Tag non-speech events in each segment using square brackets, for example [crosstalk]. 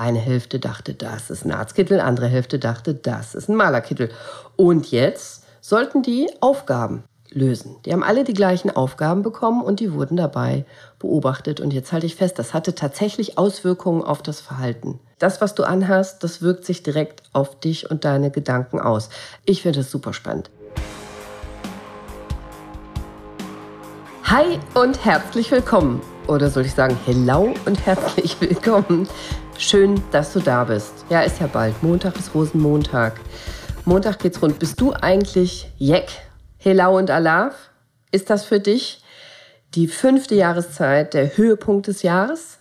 Eine Hälfte dachte, das ist ein Arztkittel, andere Hälfte dachte, das ist ein Malerkittel. Und jetzt sollten die Aufgaben lösen. Die haben alle die gleichen Aufgaben bekommen und die wurden dabei beobachtet. Und jetzt halte ich fest, das hatte tatsächlich Auswirkungen auf das Verhalten. Das, was du anhast, das wirkt sich direkt auf dich und deine Gedanken aus. Ich finde das super spannend. Hi und herzlich willkommen. Oder soll ich sagen, hello und herzlich willkommen. Schön, dass du da bist. Ja, ist ja bald. Montag ist Rosenmontag. Montag geht's rund. Bist du eigentlich Jack Helau und Alaf, ist das für dich die fünfte Jahreszeit, der Höhepunkt des Jahres?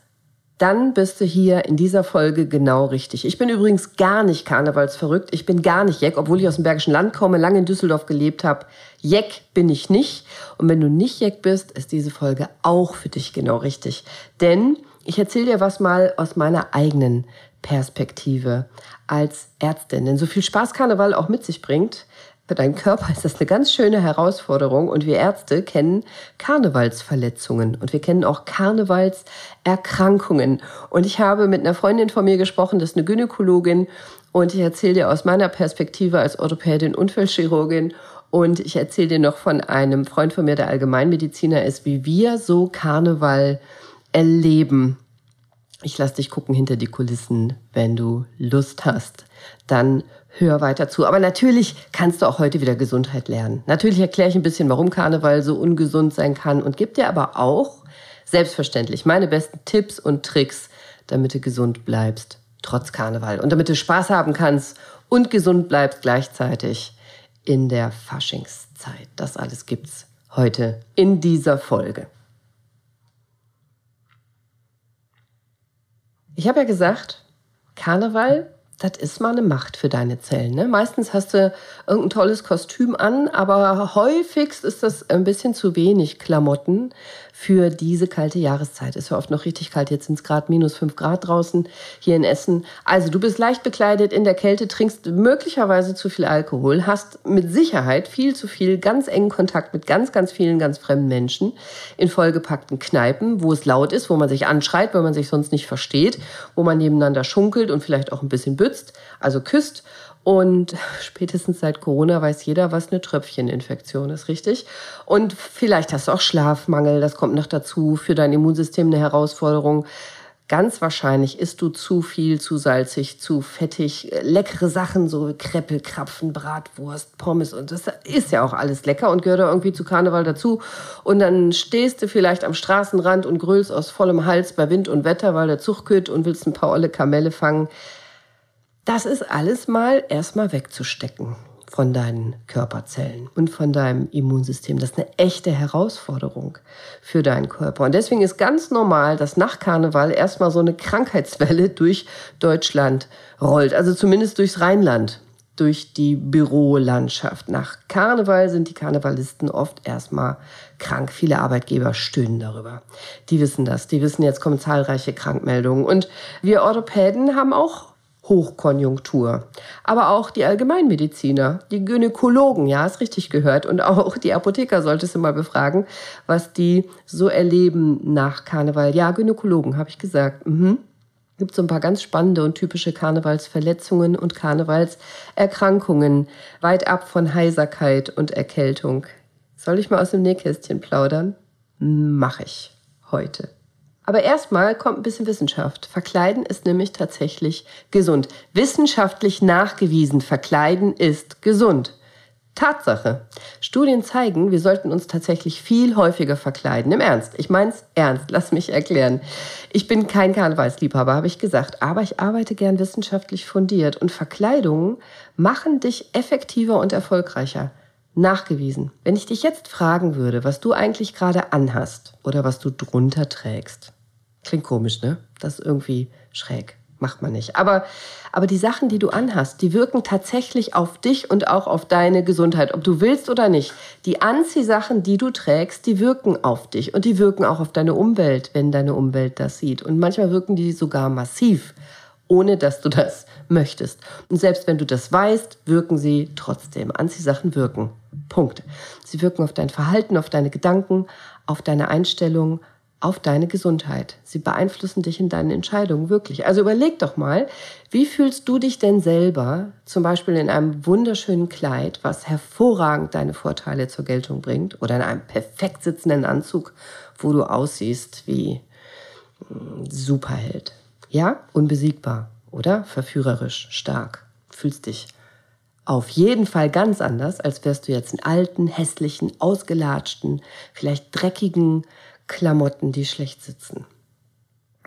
Dann bist du hier in dieser Folge genau richtig. Ich bin übrigens gar nicht karnevalsverrückt. Ich bin gar nicht Jeck, obwohl ich aus dem Bergischen Land komme, lange in Düsseldorf gelebt habe. Jeck bin ich nicht. Und wenn du nicht Jeck bist, ist diese Folge auch für dich genau richtig. Denn ich erzähle dir was mal aus meiner eigenen Perspektive als Ärztin. Denn so viel Spaß Karneval auch mit sich bringt, für deinen Körper ist das eine ganz schöne Herausforderung und wir Ärzte kennen Karnevalsverletzungen und wir kennen auch Karnevalserkrankungen. Und ich habe mit einer Freundin von mir gesprochen, das ist eine Gynäkologin und ich erzähle dir aus meiner Perspektive als Orthopädin, Unfallchirurgin und ich erzähle dir noch von einem Freund von mir, der Allgemeinmediziner ist, wie wir so Karneval erleben. Ich lasse dich gucken hinter die Kulissen, wenn du Lust hast. Dann hör weiter zu. Aber natürlich kannst du auch heute wieder Gesundheit lernen. Natürlich erkläre ich ein bisschen, warum Karneval so ungesund sein kann und gebe dir aber auch selbstverständlich meine besten Tipps und Tricks, damit du gesund bleibst, trotz Karneval. Und damit du Spaß haben kannst und gesund bleibst gleichzeitig in der Faschingszeit. Das alles gibt's heute in dieser Folge. Ich habe ja gesagt, Karneval das ist mal eine Macht für deine Zellen. Ne? Meistens hast du irgendein tolles Kostüm an, aber häufigst ist das ein bisschen zu wenig Klamotten für diese kalte Jahreszeit. Es ist ja oft noch richtig kalt. Jetzt sind es gerade minus fünf Grad draußen hier in Essen. Also du bist leicht bekleidet in der Kälte, trinkst möglicherweise zu viel Alkohol, hast mit Sicherheit viel zu viel ganz engen Kontakt mit ganz, ganz vielen ganz fremden Menschen in vollgepackten Kneipen, wo es laut ist, wo man sich anschreit, weil man sich sonst nicht versteht, wo man nebeneinander schunkelt und vielleicht auch ein bisschen bützt, also küsst und spätestens seit Corona weiß jeder, was eine Tröpfcheninfektion ist, richtig? Und vielleicht hast du auch Schlafmangel, das kommt noch dazu, für dein Immunsystem eine Herausforderung. Ganz wahrscheinlich isst du zu viel, zu salzig, zu fettig, leckere Sachen, so Kreppel, Krapfen, Bratwurst, Pommes und das ist ja auch alles lecker und gehört irgendwie zu Karneval dazu. Und dann stehst du vielleicht am Straßenrand und grüllst aus vollem Hals bei Wind und Wetter, weil der Zug kütt und willst ein paar olle Kamelle fangen. Das ist alles mal erstmal wegzustecken von deinen Körperzellen und von deinem Immunsystem. Das ist eine echte Herausforderung für deinen Körper. Und deswegen ist ganz normal, dass nach Karneval erstmal so eine Krankheitswelle [laughs] durch Deutschland rollt. Also zumindest durchs Rheinland, durch die Bürolandschaft. Nach Karneval sind die Karnevalisten oft erstmal krank. Viele Arbeitgeber stöhnen darüber. Die wissen das. Die wissen, jetzt kommen zahlreiche Krankmeldungen. Und wir Orthopäden haben auch Hochkonjunktur. Aber auch die Allgemeinmediziner, die Gynäkologen, ja, ist richtig gehört. Und auch die Apotheker solltest du mal befragen, was die so erleben nach Karneval. Ja, Gynäkologen, habe ich gesagt. Mhm. Gibt so ein paar ganz spannende und typische Karnevalsverletzungen und Karnevalserkrankungen, weit ab von Heiserkeit und Erkältung. Soll ich mal aus dem Nähkästchen plaudern? Mach ich heute. Aber erstmal kommt ein bisschen Wissenschaft. Verkleiden ist nämlich tatsächlich gesund. Wissenschaftlich nachgewiesen, verkleiden ist gesund. Tatsache. Studien zeigen, wir sollten uns tatsächlich viel häufiger verkleiden. Im Ernst. Ich mein's ernst. Lass mich erklären. Ich bin kein Karnevalsliebhaber, habe ich gesagt, aber ich arbeite gern wissenschaftlich fundiert und Verkleidungen machen dich effektiver und erfolgreicher. Nachgewiesen. Wenn ich dich jetzt fragen würde, was du eigentlich gerade anhast oder was du drunter trägst, Klingt komisch, ne? Das ist irgendwie schräg. Macht man nicht. Aber, aber die Sachen, die du anhast, die wirken tatsächlich auf dich und auch auf deine Gesundheit, ob du willst oder nicht. Die Anziehsachen, die du trägst, die wirken auf dich und die wirken auch auf deine Umwelt, wenn deine Umwelt das sieht. Und manchmal wirken die sogar massiv, ohne dass du das möchtest. Und selbst wenn du das weißt, wirken sie trotzdem. Anziehsachen wirken. Punkt. Sie wirken auf dein Verhalten, auf deine Gedanken, auf deine Einstellung, auf deine Gesundheit. Sie beeinflussen dich in deinen Entscheidungen wirklich. Also überleg doch mal, wie fühlst du dich denn selber, zum Beispiel in einem wunderschönen Kleid, was hervorragend deine Vorteile zur Geltung bringt, oder in einem perfekt sitzenden Anzug, wo du aussiehst wie ein Superheld. Ja, unbesiegbar, oder? Verführerisch, stark. Fühlst dich auf jeden Fall ganz anders, als wärst du jetzt in alten, hässlichen, ausgelatschten, vielleicht dreckigen, Klamotten, die schlecht sitzen.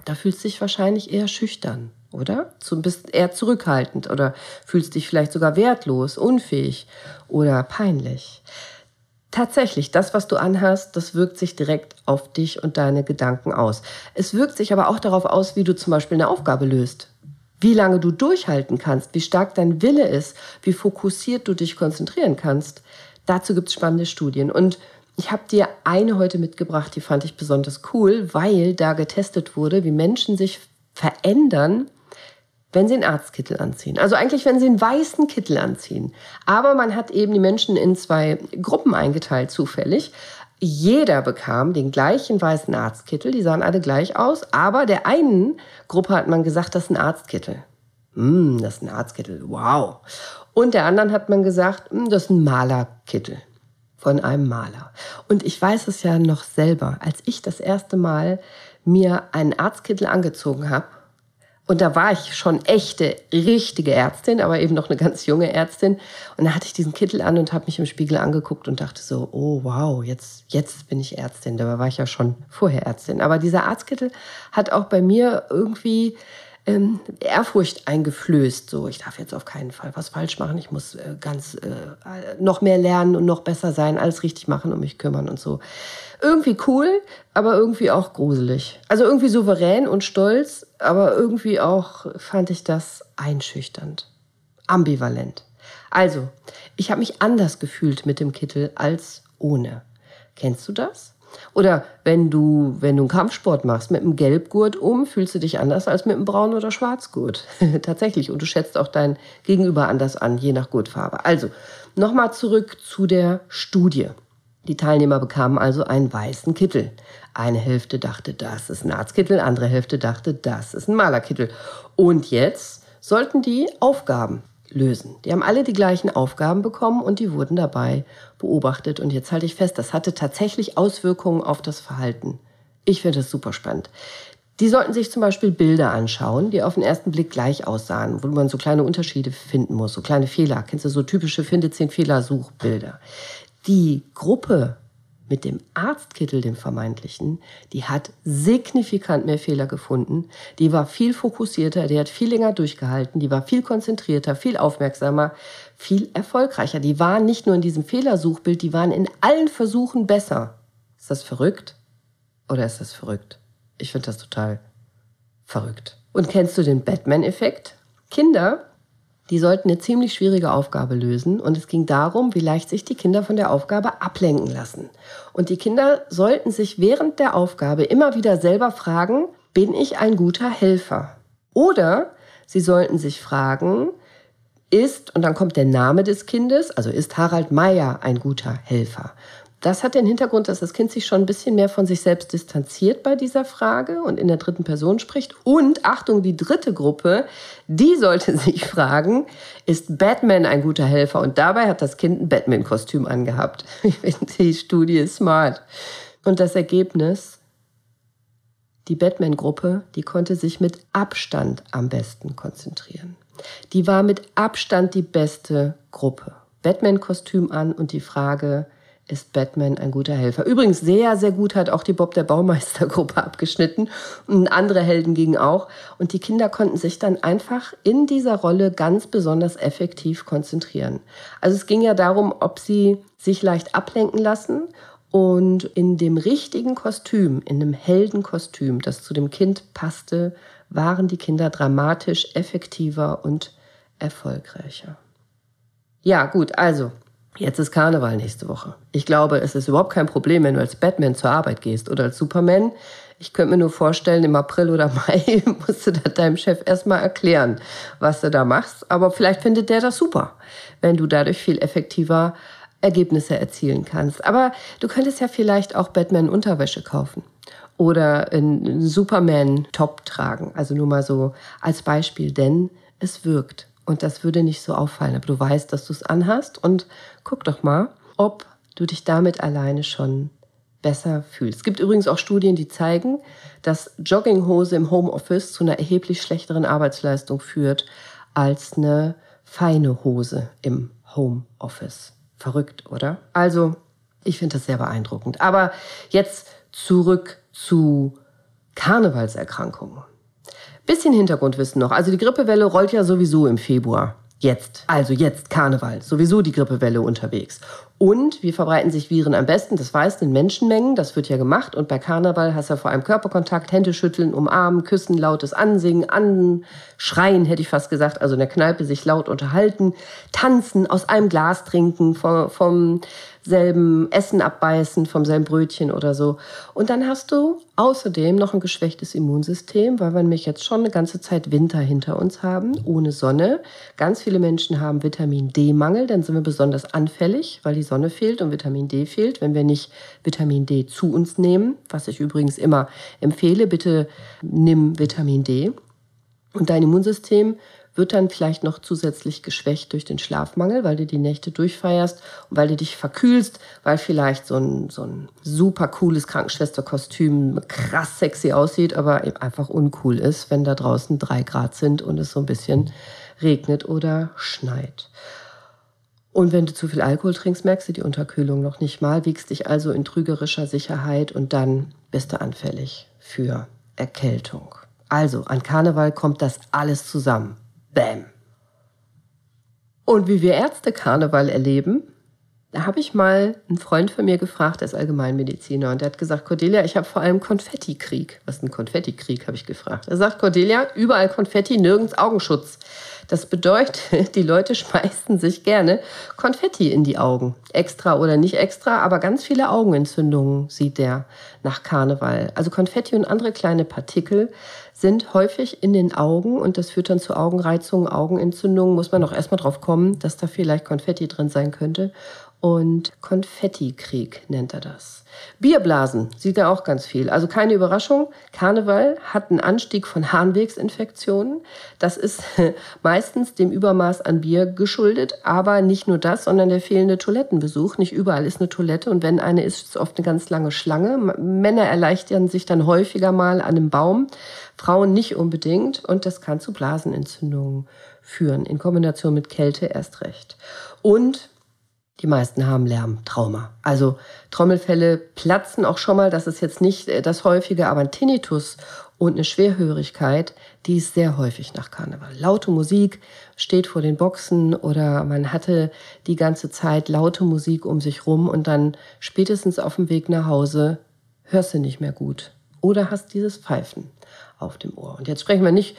Da fühlst du dich wahrscheinlich eher schüchtern, oder? Du bist eher zurückhaltend oder fühlst dich vielleicht sogar wertlos, unfähig oder peinlich. Tatsächlich, das, was du anhast, das wirkt sich direkt auf dich und deine Gedanken aus. Es wirkt sich aber auch darauf aus, wie du zum Beispiel eine Aufgabe löst. Wie lange du durchhalten kannst, wie stark dein Wille ist, wie fokussiert du dich konzentrieren kannst. Dazu gibt es spannende Studien. Und ich habe dir eine heute mitgebracht, die fand ich besonders cool, weil da getestet wurde, wie Menschen sich verändern, wenn sie einen Arztkittel anziehen. Also eigentlich, wenn sie einen weißen Kittel anziehen. Aber man hat eben die Menschen in zwei Gruppen eingeteilt, zufällig. Jeder bekam den gleichen weißen Arztkittel, die sahen alle gleich aus, aber der einen Gruppe hat man gesagt, das ist ein Arztkittel. Hm, das ist ein Arztkittel, wow. Und der anderen hat man gesagt, hm, das ist ein Malerkittel von einem Maler. Und ich weiß es ja noch selber, als ich das erste Mal mir einen Arztkittel angezogen habe, und da war ich schon echte, richtige Ärztin, aber eben noch eine ganz junge Ärztin. Und da hatte ich diesen Kittel an und habe mich im Spiegel angeguckt und dachte so, oh wow, jetzt, jetzt bin ich Ärztin. Dabei war ich ja schon vorher Ärztin. Aber dieser Arztkittel hat auch bei mir irgendwie ähm, Ehrfurcht eingeflößt. So, ich darf jetzt auf keinen Fall was falsch machen. Ich muss äh, ganz äh, noch mehr lernen und noch besser sein, alles richtig machen und mich kümmern und so. Irgendwie cool, aber irgendwie auch gruselig. Also irgendwie souverän und stolz, aber irgendwie auch fand ich das einschüchternd. Ambivalent. Also, ich habe mich anders gefühlt mit dem Kittel als ohne. Kennst du das? Oder wenn du, wenn du einen Kampfsport machst mit einem Gelbgurt um, fühlst du dich anders als mit einem Braun- oder Schwarzgurt. [laughs] Tatsächlich. Und du schätzt auch dein Gegenüber anders an, je nach Gurtfarbe. Also, nochmal zurück zu der Studie. Die Teilnehmer bekamen also einen weißen Kittel. Eine Hälfte dachte, das ist ein Arztkittel, andere Hälfte dachte, das ist ein Malerkittel. Und jetzt sollten die Aufgaben lösen. Die haben alle die gleichen Aufgaben bekommen und die wurden dabei beobachtet. Und jetzt halte ich fest, das hatte tatsächlich Auswirkungen auf das Verhalten. Ich finde das super spannend. Die sollten sich zum Beispiel Bilder anschauen, die auf den ersten Blick gleich aussahen, wo man so kleine Unterschiede finden muss, so kleine Fehler. Kennst du so typische Finde zehn Fehler Suchbilder? Die Gruppe mit dem Arztkittel, dem vermeintlichen, die hat signifikant mehr Fehler gefunden. Die war viel fokussierter, die hat viel länger durchgehalten, die war viel konzentrierter, viel aufmerksamer, viel erfolgreicher. Die waren nicht nur in diesem Fehlersuchbild, die waren in allen Versuchen besser. Ist das verrückt? Oder ist das verrückt? Ich finde das total verrückt. Und kennst du den Batman-Effekt? Kinder die sollten eine ziemlich schwierige Aufgabe lösen und es ging darum, wie leicht sich die Kinder von der Aufgabe ablenken lassen. Und die Kinder sollten sich während der Aufgabe immer wieder selber fragen, bin ich ein guter Helfer? Oder sie sollten sich fragen, ist, und dann kommt der Name des Kindes, also ist Harald Meyer ein guter Helfer? Das hat den Hintergrund, dass das Kind sich schon ein bisschen mehr von sich selbst distanziert bei dieser Frage und in der dritten Person spricht. Und Achtung, die dritte Gruppe, die sollte [laughs] sich fragen, ist Batman ein guter Helfer? Und dabei hat das Kind ein Batman-Kostüm angehabt. [laughs] Ich finde die Studie smart. Und das Ergebnis, die Batman-Gruppe, die konnte sich mit Abstand am besten konzentrieren. Die war mit Abstand die beste Gruppe. Batman-Kostüm an und die Frage, ist Batman ein guter Helfer. Übrigens sehr, sehr gut hat auch die Bob der Baumeister-Gruppe [laughs] abgeschnitten und andere Helden gingen auch. Und die Kinder konnten sich dann einfach in dieser Rolle ganz besonders effektiv konzentrieren. Also es ging ja darum, ob sie sich leicht ablenken lassen und in dem richtigen Kostüm, in einem Heldenkostüm, das zu dem Kind passte, waren die Kinder dramatisch effektiver und erfolgreicher. Ja, gut, also Jetzt ist Karneval nächste Woche. Ich glaube, es ist überhaupt kein Problem, wenn du als Batman zur Arbeit gehst oder als Superman. Ich könnte mir nur vorstellen, im April oder [laughs] Mai musst du deinem Chef erstmal erklären, was du da machst. Aber vielleicht findet der das super, wenn du dadurch viel effektiver Ergebnisse erzielen kannst. Aber du könntest ja vielleicht auch Batman Unterwäsche kaufen oder einen Superman-Top tragen. Also nur mal so als Beispiel, denn es wirkt. Und das würde nicht so auffallen, aber du weißt, dass du es anhast und guck doch mal, ob du dich damit alleine schon besser fühlst. Es gibt übrigens auch Studien, die zeigen, dass Jogginghose im Homeoffice zu einer erheblich schlechteren Arbeitsleistung führt als eine feine Hose im Homeoffice. Verrückt, oder? Also, ich finde das sehr beeindruckend. Aber jetzt zurück zu Karnevalserkrankungen. Bisschen Hintergrundwissen noch. Also die Grippewelle rollt ja sowieso im Februar. Jetzt, also jetzt Karneval, sowieso die Grippewelle unterwegs. Und wie verbreiten sich Viren am besten? Das weißt du in Menschenmengen, das wird ja gemacht. Und bei Karneval hast du ja vor allem Körperkontakt, Hände schütteln, umarmen, küssen, lautes Ansingen, anschreien, hätte ich fast gesagt. Also in der Kneipe sich laut unterhalten, tanzen, aus einem Glas trinken, vom, vom selben Essen abbeißen, vom selben Brötchen oder so. Und dann hast du außerdem noch ein geschwächtes Immunsystem, weil wir nämlich jetzt schon eine ganze Zeit Winter hinter uns haben, ohne Sonne. Ganz viele Menschen haben Vitamin D-Mangel, dann sind wir besonders anfällig, weil die Sonne fehlt und Vitamin D fehlt. Wenn wir nicht Vitamin D zu uns nehmen, was ich übrigens immer empfehle, bitte nimm Vitamin D. Und dein Immunsystem wird dann vielleicht noch zusätzlich geschwächt durch den Schlafmangel, weil du die Nächte durchfeierst und weil du dich verkühlst, weil vielleicht so ein, so ein super cooles Krankenschwesterkostüm krass sexy aussieht, aber eben einfach uncool ist, wenn da draußen drei Grad sind und es so ein bisschen regnet oder schneit. Und wenn du zu viel Alkohol trinkst, merkst du die Unterkühlung noch nicht mal, wiegst dich also in trügerischer Sicherheit und dann bist du anfällig für Erkältung. Also an Karneval kommt das alles zusammen. Bäm. Und wie wir Ärzte Karneval erleben, da habe ich mal einen Freund von mir gefragt, der ist Allgemeinmediziner, und der hat gesagt, Cordelia, ich habe vor allem Konfettikrieg. Was ist ein Konfettikrieg, habe ich gefragt. Er sagt, Cordelia, überall Konfetti, nirgends Augenschutz. Das bedeutet, [laughs] die Leute schmeißen sich gerne Konfetti in die Augen. Extra oder nicht extra, aber ganz viele Augenentzündungen sieht der nach Karneval. Also Konfetti und andere kleine Partikel sind häufig in den Augen und das führt dann zu Augenreizungen, Augenentzündungen. Muss man auch erstmal drauf kommen, dass da vielleicht Konfetti drin sein könnte und Konfettikrieg nennt er das. Bierblasen sieht er auch ganz viel. Also keine Überraschung, Karneval hat einen Anstieg von Harnwegsinfektionen. Das ist [laughs] meistens dem Übermaß an Bier geschuldet, aber nicht nur das, sondern der fehlende Toilettenbesuch. Nicht überall ist eine Toilette und wenn eine ist, ist es oft eine ganz lange Schlange. Männer erleichtern sich dann häufiger mal an einem Baum, Frauen nicht unbedingt und das kann zu Blasenentzündungen führen, in Kombination mit Kälte erst recht. Und die meisten haben Lärmtrauma. Also Trommelfälle platzen auch schon mal, das ist jetzt nicht äh, das häufige, aber ein Tinnitus und eine Schwerhörigkeit, die ist sehr häufig nach Karneval. Laute Musik steht vor den Boxen oder man hatte die ganze Zeit laute Musik um sich rum und dann spätestens auf dem Weg nach Hause hörst du nicht mehr gut oder hast dieses Pfeifen auf dem Ohr. Und jetzt sprechen wir nicht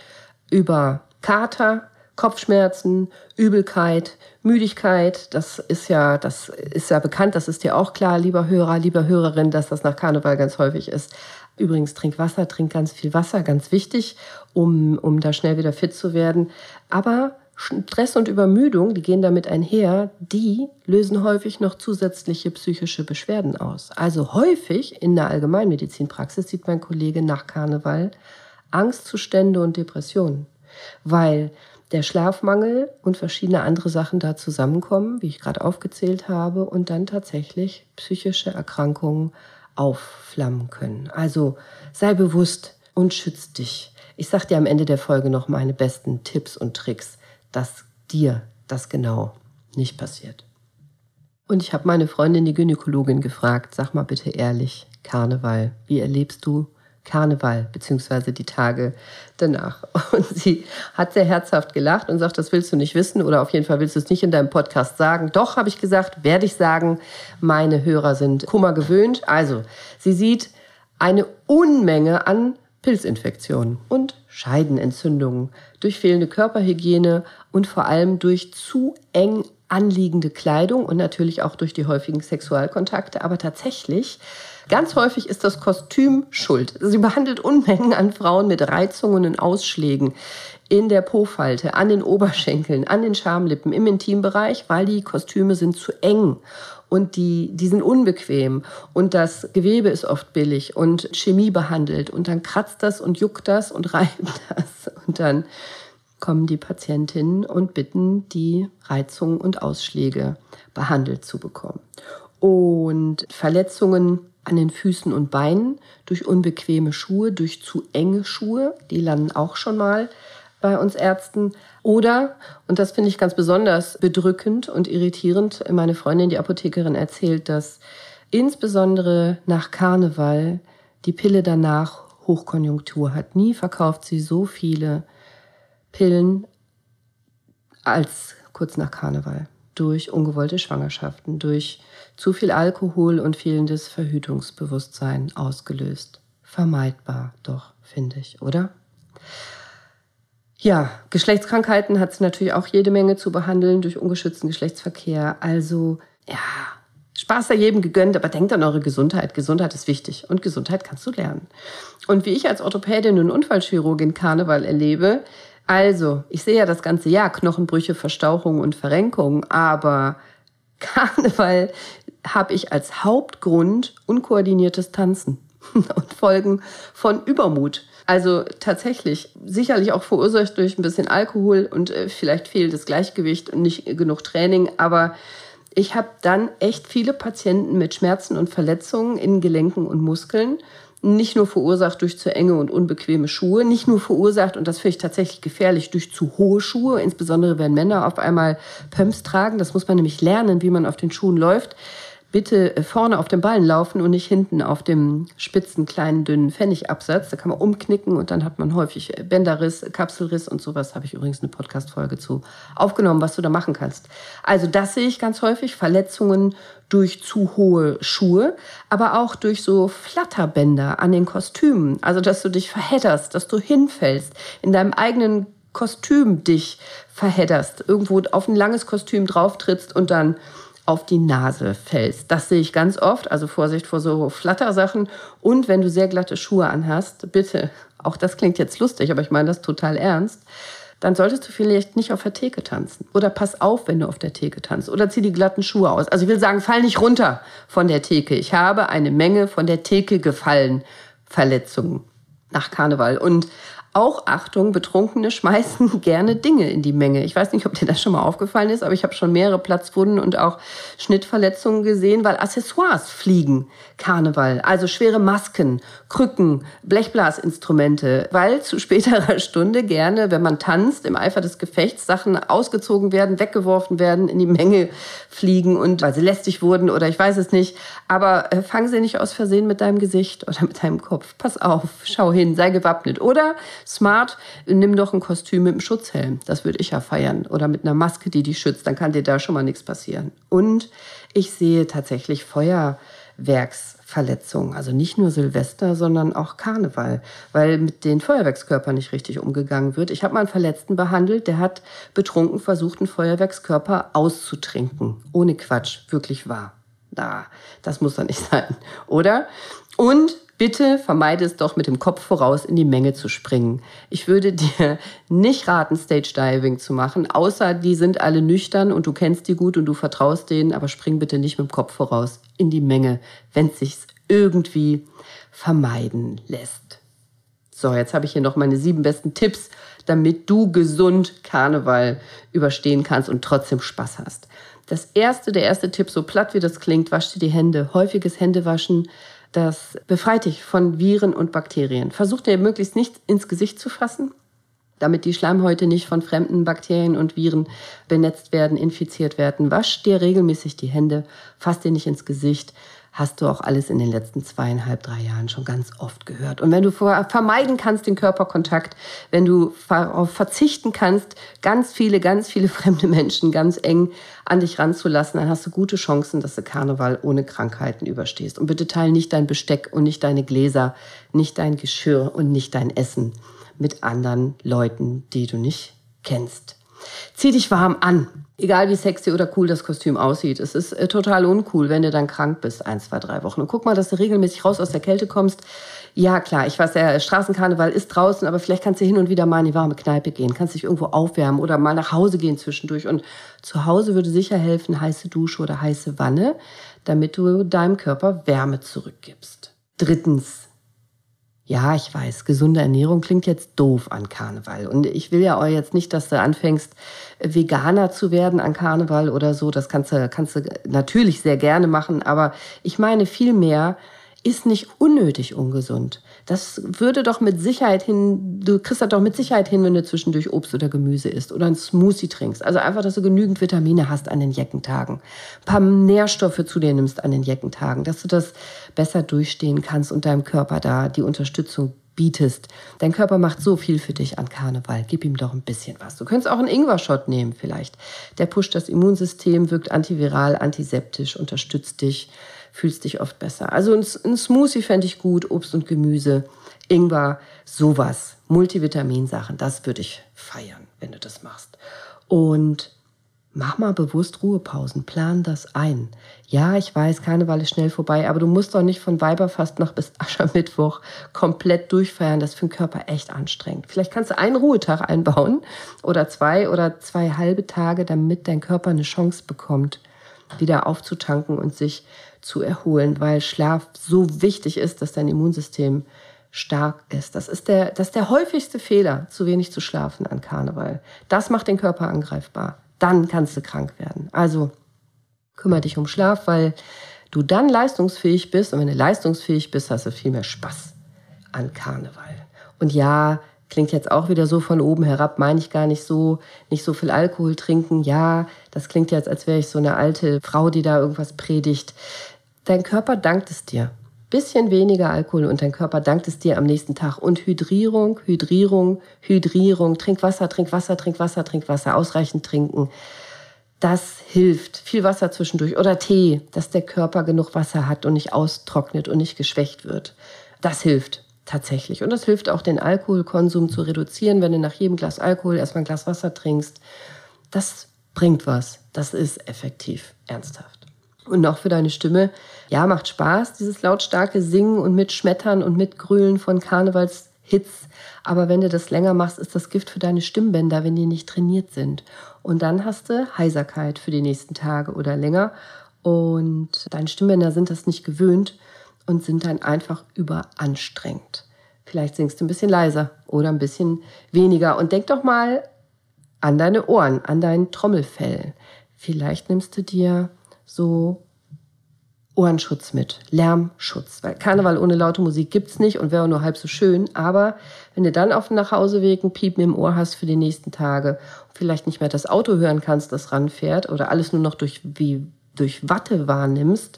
über Kater, Kopfschmerzen, Übelkeit, Müdigkeit, das ist ja, das ist ja bekannt, das ist dir auch klar, lieber Hörer, lieber Hörerin, dass das nach Karneval ganz häufig ist. Übrigens, trink Wasser, trink ganz viel Wasser, ganz wichtig, um, um da schnell wieder fit zu werden. Aber Stress und Übermüdung, die gehen damit einher, die lösen häufig noch zusätzliche psychische Beschwerden aus. Also häufig in der Allgemeinmedizinpraxis sieht mein Kollege nach Karneval Angstzustände und Depressionen, weil der Schlafmangel und verschiedene andere Sachen da zusammenkommen, wie ich gerade aufgezählt habe, und dann tatsächlich psychische Erkrankungen aufflammen können. Also sei bewusst und schütz dich. Ich sage dir am Ende der Folge noch meine besten Tipps und Tricks, dass dir das genau nicht passiert. Und ich habe meine Freundin, die Gynäkologin, gefragt, sag mal bitte ehrlich, Karneval, wie erlebst du Karneval, beziehungsweise die Tage danach. [laughs] Und sie hat sehr herzhaft gelacht und sagt, das willst du nicht wissen oder auf jeden Fall willst du es nicht in deinem Podcast sagen. Doch, habe ich gesagt, werde ich sagen, meine Hörer sind Kummer gewöhnt. Also, sie sieht eine Unmenge an Pilzinfektionen und Scheidenentzündungen durch fehlende Körperhygiene und vor allem durch zu eng anliegende Kleidung und natürlich auch durch die häufigen Sexualkontakte. Aber tatsächlich Ganz häufig ist das Kostüm schuld. Sie behandelt Unmengen an Frauen mit Reizungen und Ausschlägen in der Po-Falte, an den Oberschenkeln, an den Schamlippen, im Intimbereich, weil die Kostüme sind zu eng und die, die sind unbequem und das Gewebe ist oft billig und Chemie behandelt und dann kratzt das und juckt das und [laughs] reibt das und dann kommen die Patientinnen und bitten, die Reizungen und Ausschläge behandelt zu bekommen. Und Verletzungen an den Füßen und Beinen durch unbequeme Schuhe, durch zu enge Schuhe, die landen auch schon mal bei uns Ärzten. Oder, und das finde ich ganz besonders bedrückend und irritierend, meine Freundin, die Apothekerin, erzählt, dass insbesondere nach Karneval die Pille danach Hochkonjunktur hat. Nie verkauft sie so viele Pillen als kurz nach Karneval. Durch ungewollte Schwangerschaften, durch zu viel Alkohol und fehlendes Verhütungsbewusstsein ausgelöst. Vermeidbar doch, finde ich, oder? Ja, Geschlechtskrankheiten hat es natürlich auch jede Menge zu behandeln durch ungeschützten Geschlechtsverkehr. Also, ja, Spaß sei jedem gegönnt, aber denkt an eure Gesundheit. Gesundheit ist wichtig und Gesundheit kannst du lernen. Und wie ich als Orthopädin und Unfallchirurgin Karneval erlebe, also, ich sehe ja das ganze Jahr Knochenbrüche, Verstauchungen und Verrenkungen, aber [laughs] Karneval habe ich als Hauptgrund unkoordiniertes Tanzen [laughs] und Folgen von Übermut. Also tatsächlich, sicherlich auch verursacht durch ein bisschen Alkohol und äh, vielleicht fehlendes Gleichgewicht und nicht genug Training, aber ich habe dann echt viele Patienten mit Schmerzen und Verletzungen in Gelenken und Muskeln nicht nur verursacht durch zu enge und unbequeme Schuhe, nicht nur verursacht, und das finde ich tatsächlich gefährlich, durch zu hohe Schuhe, insbesondere wenn Männer auf einmal Pumps tragen. Das muss man nämlich lernen, wie man auf den Schuhen läuft bitte äh, vorne auf dem Ballen laufen und nicht hinten auf dem spitzen, kleinen, dünnen Pfennigabsatz. Da kann man umknicken und dann hat man häufig äh, Bänderriss, Kapselriss und sowas. Habe ich übrigens eine Podcast-Folge zu aufgenommen, was du da machen kannst. Also das sehe ich ganz häufig. Verletzungen durch zu hohe Schuhe, aber auch durch so Flatterbänder an den Kostümen. Also dass du dich verhedderst, dass du hinfällst, in deinem eigenen Kostüm dich verhedderst, irgendwo auf ein langes Kostüm drauf trittst und dann auf die Nase fällst. Das sehe ich ganz oft. Also Vorsicht vor so Flattersachen. Und wenn du sehr glatte Schuhe anhast, bitte, auch das klingt jetzt lustig, aber ich meine das total ernst, dann solltest du vielleicht nicht auf der Theke tanzen. Oder pass auf, wenn du auf der Theke tanzt. Oder zieh die glatten Schuhe aus. Also ich will sagen, fall nicht runter von der Theke. Ich habe eine Menge von der Theke gefallen Verletzungen nach Karneval. Und auch Achtung, Betrunkene schmeißen [laughs] gerne Dinge in die Menge. Ich weiß nicht, ob dir das schon mal aufgefallen ist, aber ich habe schon mehrere Platzwunden und auch Schnittverletzungen gesehen, weil Accessoires fliegen. Karneval, also schwere Masken, Krücken, Blechblasinstrumente, weil zu späterer Stunde gerne, wenn man tanzt, im Eifer des Gefechts Sachen ausgezogen werden, weggeworfen werden, in die Menge fliegen und weil sie lästig wurden oder ich weiß es nicht. Aber äh, fang sie nicht aus Versehen mit deinem Gesicht oder mit deinem Kopf. Pass auf, schau hin, sei gewappnet. Oder smart, nimm doch ein Kostüm mit einem Schutzhelm. Das würde ich ja feiern. Oder mit einer Maske, die dich schützt. Dann kann dir da schon mal nichts passieren. Und ich sehe tatsächlich Feuerwerksverletzungen. Also nicht nur Silvester, sondern auch Karneval, weil mit den Feuerwerkskörpern nicht richtig umgegangen wird. Ich habe mal einen Verletzten behandelt, der hat betrunken versucht, einen Feuerwerkskörper auszutrinken. Ohne Quatsch, wirklich wahr. Na, das muss doch nicht [laughs] sein, oder? Und Bitte vermeide es doch mit dem Kopf voraus in die Menge zu springen. Ich würde dir nicht raten, Stage Diving zu machen, außer die sind alle nüchtern und du kennst die gut und du vertraust denen, aber spring bitte nicht mit dem Kopf voraus in die Menge, wenn es sich irgendwie vermeiden lässt. So, jetzt habe ich hier noch meine sieben besten Tipps, damit du gesund Karneval überstehen kannst und trotzdem Spaß hast. Das erste, der erste Tipp, so platt wie das klingt, wasch dir die Hände. Häufiges Händewaschen das befreit dich von Viren und Bakterien. Versuch dir möglichst nicht ins Gesicht zu fassen, damit die Schleimhäute nicht von fremden Bakterien und Viren benetzt werden, infiziert werden. Wasch dir regelmäßig die Hände, fass dir nicht ins Gesicht hast du auch alles in den letzten zweieinhalb, drei Jahren schon ganz oft gehört. Und wenn du vermeiden kannst den Körperkontakt, wenn du darauf verzichten kannst, ganz viele, ganz viele [laughs] fremde Menschen ganz eng an dich ranzulassen, dann hast du gute Chancen, dass du Karneval ohne Krankheiten überstehst. Und bitte teile nicht dein Besteck und nicht deine Gläser, nicht dein Geschirr und nicht dein Essen mit anderen Leuten, die du nicht kennst. Zieh dich warm an. Egal wie sexy oder cool das Kostüm aussieht. Es ist äh, total uncool, wenn du dann krank bist, ein, zwei, drei Wochen. Und guck mal, dass du regelmäßig raus aus der Kälte kommst. Ja, klar, ich weiß, der Straßenkarneval ist draußen, aber vielleicht kannst du hin und wieder mal in die warme Kneipe gehen, kannst dich irgendwo aufwärmen oder mal nach Hause gehen zwischendurch. Und zu Hause würde sicher helfen, heiße Dusche oder heiße Wanne, damit du deinem Körper Wärme zurückgibst. Drittens, ja, ich weiß, gesunde Ernährung klingt jetzt doof an Karneval. Und ich will ja auch jetzt nicht, dass du anfängst, Veganer zu werden an Karneval oder so. Das kannst du, kannst du natürlich sehr gerne machen. Aber ich meine vielmehr, ist nicht unnötig ungesund. Das würde doch mit Sicherheit hin, du kriegst das doch mit Sicherheit hin, wenn du zwischendurch Obst oder Gemüse isst oder einen Smoothie trinkst. Also einfach, dass du genügend Vitamine hast an den Jeckentagen. Ein paar Nährstoffe zu dir nimmst an den Jeckentagen, dass du das besser durchstehen kannst und deinem Körper da die Unterstützung bietest. Dein Körper macht so viel für dich an Karneval. Gib ihm doch ein bisschen was. Du könntest auch einen Ingwer-Shot nehmen vielleicht. Der pusht das Immunsystem, wirkt antiviral, antiseptisch, unterstützt dich fühlst dich oft besser. Also ein, ein Smoothie fände ich gut, Obst und Gemüse, Ingwer, sowas. Multivitaminsachen, das würde ich feiern, wenn du das machst. Und mach mal bewusst Ruhepausen, plan das ein. Ja, ich weiß, Karneval ist schnell vorbei, aber du musst doch nicht von Weiberfast noch bis [laughs] Aschermittwoch komplett durchfeiern. Das ist für den Körper echt anstrengend. Vielleicht kannst du einen Ruhetag einbauen oder zwei oder zwei halbe Tage, damit dein Körper eine Chance bekommt, wieder aufzutanken und sich zu erholen, weil Schlaf so wichtig ist, dass dein Immunsystem stark ist. Das ist der, das ist der häufigste Fehler, zu wenig zu schlafen an Karneval. Das macht den Körper angreifbar. Dann kannst du krank werden. Also kümmere dich um Schlaf, weil du dann leistungsfähig bist. Und wenn du leistungsfähig bist, hast du viel mehr Spaß an Karneval. Und ja, klingt jetzt auch wieder so von oben herab, meine ich gar nicht so, nicht so viel Alkohol trinken. Ja, das klingt jetzt, als wäre ich so eine alte Frau, die da irgendwas predigt. Dein Körper dankt es dir. Bisschen weniger Alkohol und dein Körper dankt es dir am nächsten Tag. Und Hydrierung, Hydrierung, Hydrierung. Trink Wasser, trink Wasser, trink Wasser, trink Wasser. Ausreichend trinken. Das hilft. Viel Wasser zwischendurch. Oder Tee, dass der Körper genug Wasser hat und nicht austrocknet und nicht geschwächt wird. Das hilft tatsächlich. Und das hilft auch, den Alkoholkonsum zu reduzieren, wenn du nach jedem Glas Alkohol erstmal ein Glas Wasser trinkst. Das bringt was. Das ist effektiv, ernsthaft. Und noch für deine Stimme. Ja, macht Spaß, dieses lautstarke Singen und Mitschmettern und Mitgrühlen von Karnevalshits. Aber wenn du das länger machst, ist das Gift für deine Stimmbänder, wenn die nicht trainiert sind. Und dann hast du Heiserkeit für die nächsten Tage oder länger. Und deine Stimmbänder sind das nicht gewöhnt und sind dann einfach überanstrengt. Vielleicht singst du ein bisschen leiser oder ein bisschen weniger. Und denk doch mal an deine Ohren, an dein Trommelfell. Vielleicht nimmst du dir so Ohrenschutz mit, Lärmschutz. Weil Karneval ohne laute Musik gibt's nicht und wäre nur halb so schön. Aber wenn du dann auf dem Nachhauseweg ein Piepen im Ohr hast für die nächsten Tage, vielleicht nicht mehr das Auto hören kannst, das ranfährt oder alles nur noch durch, wie, durch Watte wahrnimmst,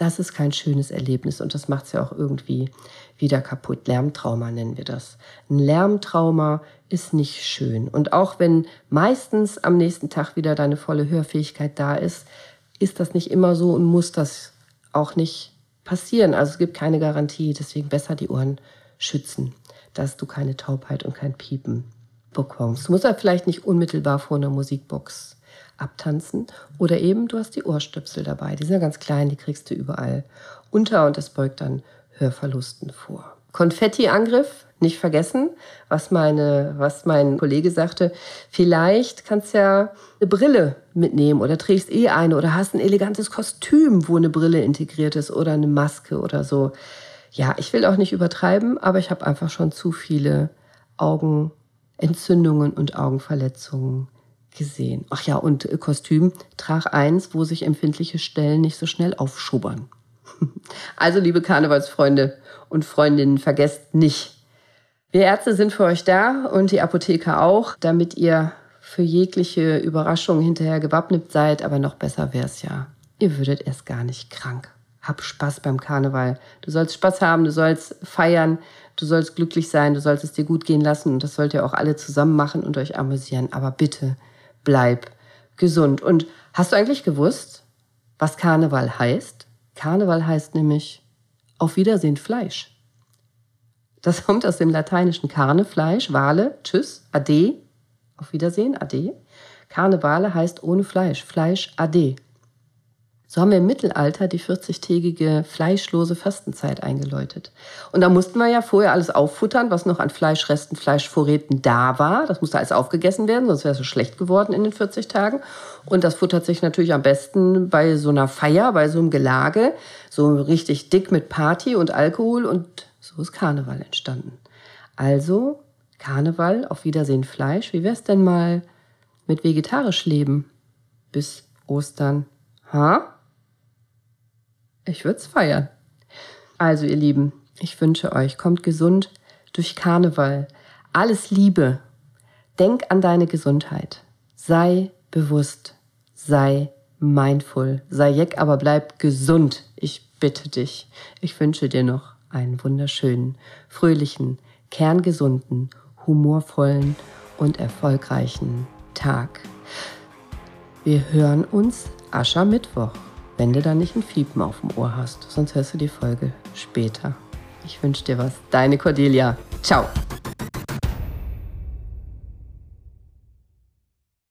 das ist kein schönes Erlebnis und das macht's ja auch irgendwie wieder kaputt. Lärmtrauma nennen wir das. Ein Lärmtrauma ist nicht schön. Und auch wenn meistens am nächsten Tag wieder deine volle Hörfähigkeit da ist, ist das nicht immer so und muss das auch nicht passieren. Also es gibt keine Garantie, deswegen besser die Ohren schützen, dass du keine Taubheit und kein Piepen bekommst. Du musst ja vielleicht nicht unmittelbar vor einer Musikbox abtanzen oder eben du hast die Ohrstöpsel dabei. Die sind ja ganz klein, die kriegst du überall unter und das beugt dann Hörverlusten vor. Konfettiangriff nicht vergessen, was, meine, was mein Kollege sagte. Vielleicht kannst du ja eine Brille mitnehmen oder trägst eh eine oder hast ein elegantes Kostüm, wo eine Brille integriert ist oder eine Maske oder so. Ja, ich will auch nicht übertreiben, aber ich habe einfach schon zu viele Augenentzündungen und Augenverletzungen gesehen. Ach ja, und Kostüm, trag eins, wo sich empfindliche Stellen nicht so schnell aufschubbern. [laughs] Also, liebe Karnevalsfreunde und Freundinnen, vergesst nicht, wir Ärzte sind für euch da und die Apotheker auch, damit ihr für jegliche Überraschung hinterher gewappnet seid. Aber noch besser wäre es ja, ihr würdet erst gar nicht krank. Hab Spaß beim Karneval. Du sollst Spaß haben, du sollst feiern, du sollst glücklich sein, du sollst es dir gut gehen lassen und das sollt ihr auch alle zusammen machen und euch amüsieren. Aber bitte bleib gesund. Und hast du eigentlich gewusst, was Karneval heißt? Karneval heißt nämlich auf Wiedersehen Fleisch. Das [laughs] kommt aus dem lateinischen Carne, Fleisch, Wale, Tschüss, Ade, auf Wiedersehen, Ade. Karnevale heißt ohne Fleisch, Fleisch, Ade. So haben wir im Mittelalter die 40-tägige fleischlose Fastenzeit eingeläutet. Und da mussten wir ja vorher alles auffuttern, was noch an Fleischresten, Fleischvorräten da war. Das musste alles aufgegessen werden, sonst wäre es so schlecht geworden in den 40 Tagen. Und das futtert sich natürlich am besten bei so einer Feier, bei so einem Gelage, so richtig dick mit Party und Alkohol. Und so ist Karneval entstanden. Also Karneval, auf Wiedersehen Fleisch. Wie wär's denn mal mit vegetarisch leben bis Ostern? Ha? Ich würde es feiern. Also, ihr Lieben, ich wünsche euch, kommt gesund durch Karneval. Alles Liebe. Denk an deine Gesundheit. Sei bewusst. Sei mindful. Sei jeck, aber bleib gesund. Ich bitte dich. Ich wünsche dir noch einen wunderschönen, fröhlichen, kerngesunden, humorvollen und erfolgreichen Tag. Wir hören uns Aschermittwoch wenn du da nicht ein Fiepen auf dem Ohr hast. Sonst hörst du die Folge später. Ich wünsche dir was. Deine Cordelia. Ciao.